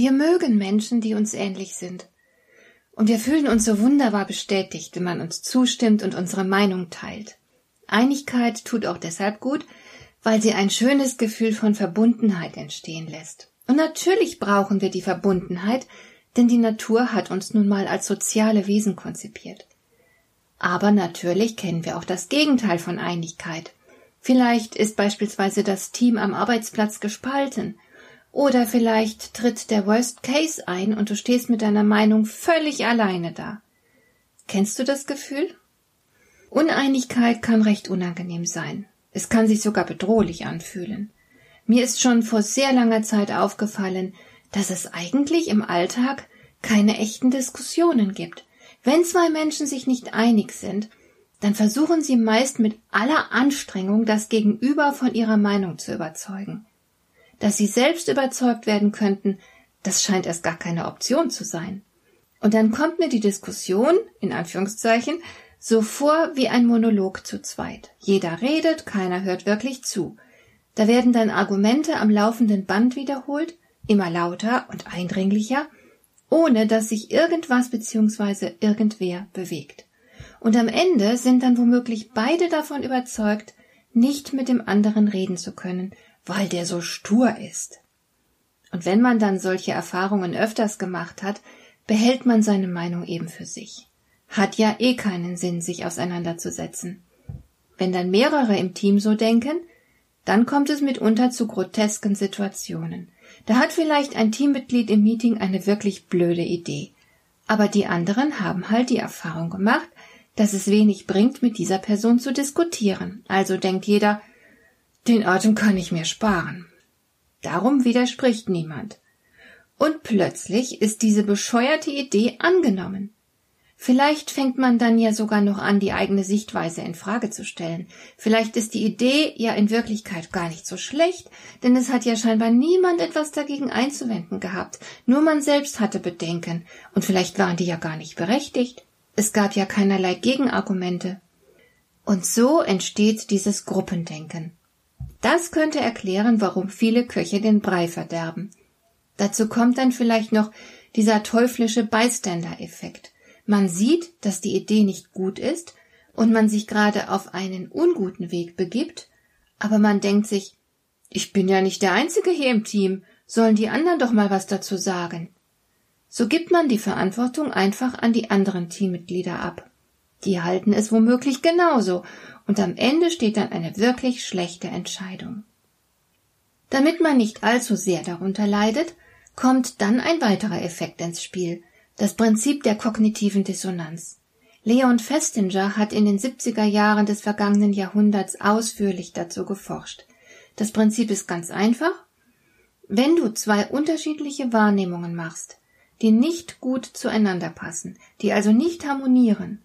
Wir mögen Menschen, die uns ähnlich sind. Und wir fühlen uns so wunderbar bestätigt, wenn man uns zustimmt und unsere Meinung teilt. Einigkeit tut auch deshalb gut, weil sie ein schönes Gefühl von Verbundenheit entstehen lässt. Und natürlich brauchen wir die Verbundenheit, denn die Natur hat uns nun mal als soziale Wesen konzipiert. Aber natürlich kennen wir auch das Gegenteil von Einigkeit. Vielleicht ist beispielsweise das Team am Arbeitsplatz gespalten oder vielleicht tritt der Worst Case ein und du stehst mit deiner Meinung völlig alleine da. Kennst du das Gefühl? Uneinigkeit kann recht unangenehm sein. Es kann sich sogar bedrohlich anfühlen. Mir ist schon vor sehr langer Zeit aufgefallen, dass es eigentlich im Alltag keine echten Diskussionen gibt. Wenn zwei Menschen sich nicht einig sind, dann versuchen sie meist mit aller Anstrengung das Gegenüber von ihrer Meinung zu überzeugen dass sie selbst überzeugt werden könnten, das scheint erst gar keine Option zu sein. Und dann kommt mir die Diskussion, in Anführungszeichen, so vor wie ein Monolog zu zweit. Jeder redet, keiner hört wirklich zu. Da werden dann Argumente am laufenden Band wiederholt, immer lauter und eindringlicher, ohne dass sich irgendwas bzw. irgendwer bewegt. Und am Ende sind dann womöglich beide davon überzeugt, nicht mit dem anderen reden zu können, weil der so stur ist. Und wenn man dann solche Erfahrungen öfters gemacht hat, behält man seine Meinung eben für sich. Hat ja eh keinen Sinn, sich auseinanderzusetzen. Wenn dann mehrere im Team so denken, dann kommt es mitunter zu grotesken Situationen. Da hat vielleicht ein Teammitglied im Meeting eine wirklich blöde Idee. Aber die anderen haben halt die Erfahrung gemacht, dass es wenig bringt, mit dieser Person zu diskutieren. Also denkt jeder, den Atem kann ich mir sparen. Darum widerspricht niemand. Und plötzlich ist diese bescheuerte Idee angenommen. Vielleicht fängt man dann ja sogar noch an, die eigene Sichtweise in Frage zu stellen. Vielleicht ist die Idee ja in Wirklichkeit gar nicht so schlecht, denn es hat ja scheinbar niemand etwas dagegen einzuwenden gehabt. Nur man selbst hatte Bedenken, und vielleicht waren die ja gar nicht berechtigt. Es gab ja keinerlei Gegenargumente. Und so entsteht dieses Gruppendenken. Das könnte erklären, warum viele Köche den Brei verderben. Dazu kommt dann vielleicht noch dieser teuflische Bystander-Effekt. Man sieht, dass die Idee nicht gut ist und man sich gerade auf einen unguten Weg begibt, aber man denkt sich, ich bin ja nicht der Einzige hier im Team, sollen die anderen doch mal was dazu sagen. So gibt man die Verantwortung einfach an die anderen Teammitglieder ab. Die halten es womöglich genauso und am Ende steht dann eine wirklich schlechte Entscheidung. Damit man nicht allzu sehr darunter leidet, kommt dann ein weiterer Effekt ins Spiel, das Prinzip der kognitiven Dissonanz. Leon Festinger hat in den 70er Jahren des vergangenen Jahrhunderts ausführlich dazu geforscht. Das Prinzip ist ganz einfach. Wenn du zwei unterschiedliche Wahrnehmungen machst, die nicht gut zueinander passen, die also nicht harmonieren,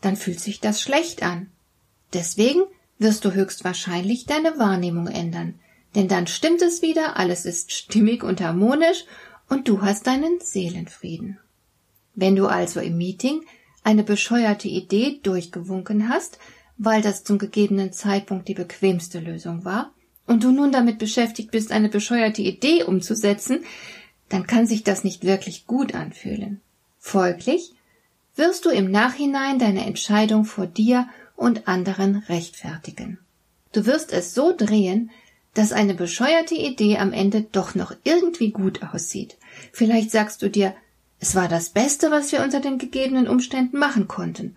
dann fühlt sich das schlecht an. Deswegen wirst du höchstwahrscheinlich deine Wahrnehmung ändern, denn dann stimmt es wieder, alles ist stimmig und harmonisch und du hast deinen Seelenfrieden. Wenn du also im Meeting eine bescheuerte Idee durchgewunken hast, weil das zum gegebenen Zeitpunkt die bequemste Lösung war, und du nun damit beschäftigt bist, eine bescheuerte Idee umzusetzen, dann kann sich das nicht wirklich gut anfühlen. Folglich wirst du im Nachhinein deine Entscheidung vor dir und anderen rechtfertigen. Du wirst es so drehen, dass eine bescheuerte Idee am Ende doch noch irgendwie gut aussieht. Vielleicht sagst du dir, es war das Beste, was wir unter den gegebenen Umständen machen konnten.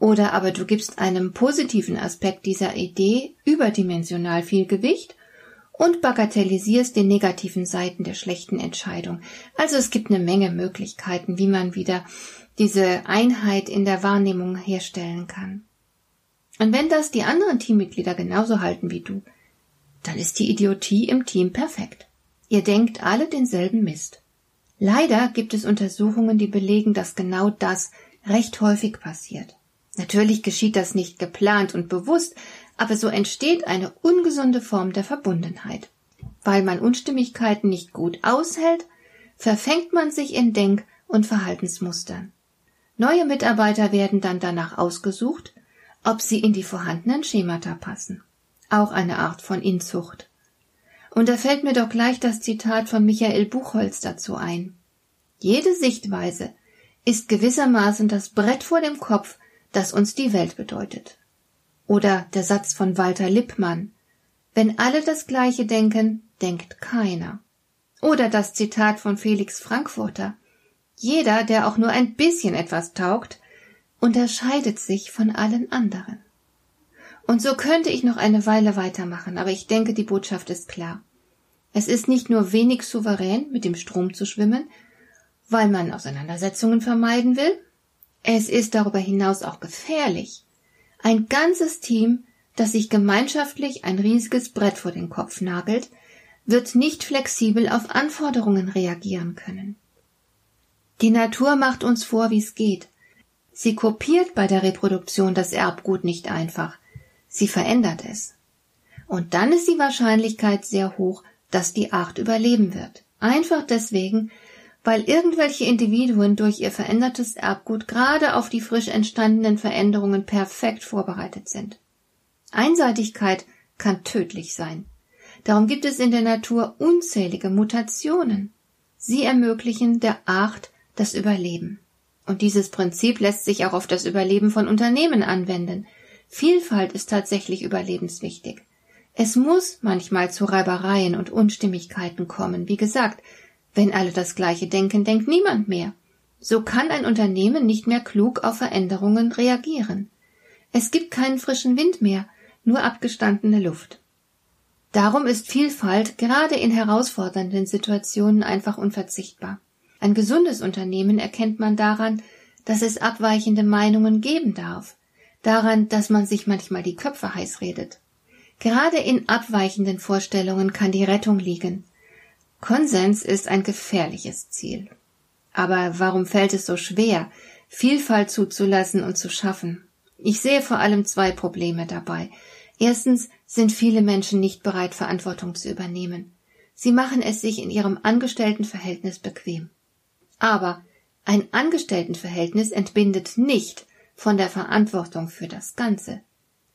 Oder aber du gibst einem positiven Aspekt dieser Idee überdimensional viel Gewicht und bagatellisierst die negativen Seiten der schlechten Entscheidung. Also es gibt eine Menge Möglichkeiten, wie man wieder diese Einheit in der Wahrnehmung herstellen kann. Und wenn das die anderen Teammitglieder genauso halten wie du, dann ist die Idiotie im Team perfekt. Ihr denkt alle denselben Mist. Leider gibt es Untersuchungen, die belegen, dass genau das recht häufig passiert. Natürlich geschieht das nicht geplant und bewusst, aber so entsteht eine ungesunde Form der Verbundenheit. Weil man Unstimmigkeiten nicht gut aushält, verfängt man sich in Denk- und Verhaltensmustern. Neue Mitarbeiter werden dann danach ausgesucht, ob sie in die vorhandenen Schemata passen. Auch eine Art von Inzucht. Und da fällt mir doch gleich das Zitat von Michael Buchholz dazu ein. Jede Sichtweise ist gewissermaßen das Brett vor dem Kopf, das uns die Welt bedeutet. Oder der Satz von Walter Lippmann. Wenn alle das Gleiche denken, denkt keiner. Oder das Zitat von Felix Frankfurter. Jeder, der auch nur ein bisschen etwas taugt, unterscheidet sich von allen anderen. Und so könnte ich noch eine Weile weitermachen, aber ich denke, die Botschaft ist klar. Es ist nicht nur wenig souverän, mit dem Strom zu schwimmen, weil man Auseinandersetzungen vermeiden will, es ist darüber hinaus auch gefährlich. Ein ganzes Team, das sich gemeinschaftlich ein riesiges Brett vor den Kopf nagelt, wird nicht flexibel auf Anforderungen reagieren können. Die Natur macht uns vor, wie es geht. Sie kopiert bei der Reproduktion das Erbgut nicht einfach. Sie verändert es. Und dann ist die Wahrscheinlichkeit sehr hoch, dass die Art überleben wird. Einfach deswegen, weil irgendwelche Individuen durch ihr verändertes Erbgut gerade auf die frisch entstandenen Veränderungen perfekt vorbereitet sind. Einseitigkeit kann tödlich sein. Darum gibt es in der Natur unzählige Mutationen. Sie ermöglichen der Art das Überleben. Und dieses Prinzip lässt sich auch auf das Überleben von Unternehmen anwenden. Vielfalt ist tatsächlich überlebenswichtig. Es muss manchmal zu Reibereien und Unstimmigkeiten kommen. Wie gesagt, wenn alle das Gleiche denken, denkt niemand mehr. So kann ein Unternehmen nicht mehr klug auf Veränderungen reagieren. Es gibt keinen frischen Wind mehr, nur abgestandene Luft. Darum ist Vielfalt gerade in herausfordernden Situationen einfach unverzichtbar. Ein gesundes Unternehmen erkennt man daran, dass es abweichende Meinungen geben darf daran, dass man sich manchmal die Köpfe heiß redet. Gerade in abweichenden Vorstellungen kann die Rettung liegen. Konsens ist ein gefährliches Ziel. Aber warum fällt es so schwer, Vielfalt zuzulassen und zu schaffen? Ich sehe vor allem zwei Probleme dabei. Erstens sind viele Menschen nicht bereit, Verantwortung zu übernehmen. Sie machen es sich in ihrem Angestelltenverhältnis bequem. Aber ein Angestelltenverhältnis entbindet nicht von der Verantwortung für das Ganze.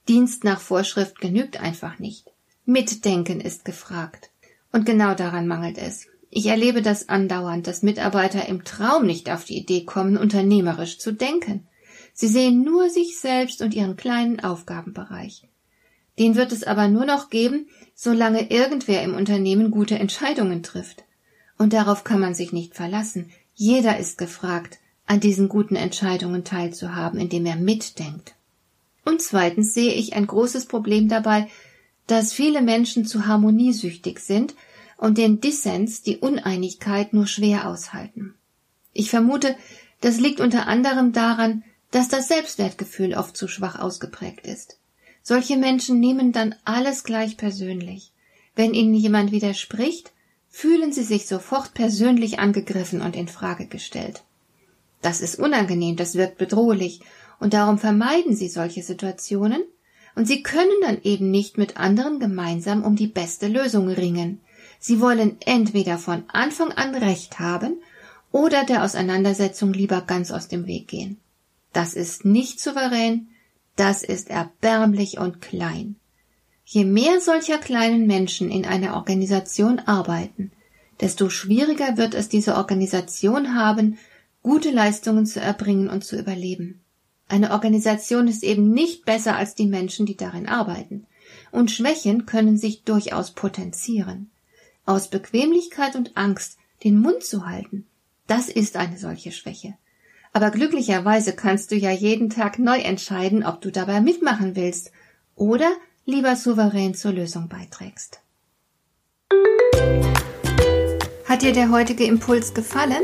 Dienst nach Vorschrift genügt einfach nicht. Mitdenken ist gefragt. Und genau daran mangelt es. Ich erlebe das andauernd, dass Mitarbeiter im Traum nicht auf die Idee kommen, unternehmerisch zu denken. Sie sehen nur sich selbst und ihren kleinen Aufgabenbereich. Den wird es aber nur noch geben, solange irgendwer im Unternehmen gute Entscheidungen trifft. Und darauf kann man sich nicht verlassen. Jeder ist gefragt, an diesen guten Entscheidungen teilzuhaben, indem er mitdenkt. Und zweitens sehe ich ein großes Problem dabei, dass viele Menschen zu harmoniesüchtig sind und den Dissens, die Uneinigkeit nur schwer aushalten. Ich vermute, das liegt unter anderem daran, dass das Selbstwertgefühl oft zu schwach ausgeprägt ist. Solche Menschen nehmen dann alles gleich persönlich. Wenn ihnen jemand widerspricht, fühlen sie sich sofort persönlich angegriffen und in Frage gestellt. Das ist unangenehm, das wirkt bedrohlich, und darum vermeiden sie solche Situationen, und sie können dann eben nicht mit anderen gemeinsam um die beste Lösung ringen. Sie wollen entweder von Anfang an Recht haben oder der Auseinandersetzung lieber ganz aus dem Weg gehen. Das ist nicht souverän, das ist erbärmlich und klein. Je mehr solcher kleinen Menschen in einer Organisation arbeiten, desto schwieriger wird es diese Organisation haben, gute Leistungen zu erbringen und zu überleben. Eine Organisation ist eben nicht besser als die Menschen, die darin arbeiten. Und Schwächen können sich durchaus potenzieren. Aus Bequemlichkeit und Angst den Mund zu halten, das ist eine solche Schwäche. Aber glücklicherweise kannst du ja jeden Tag neu entscheiden, ob du dabei mitmachen willst oder lieber souverän zur Lösung beiträgst. Hat dir der heutige Impuls gefallen?